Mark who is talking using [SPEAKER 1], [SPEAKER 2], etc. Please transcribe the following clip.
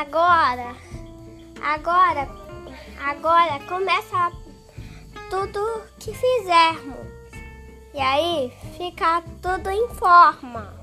[SPEAKER 1] Agora, agora, agora começa tudo que fizermos. E aí fica tudo em forma.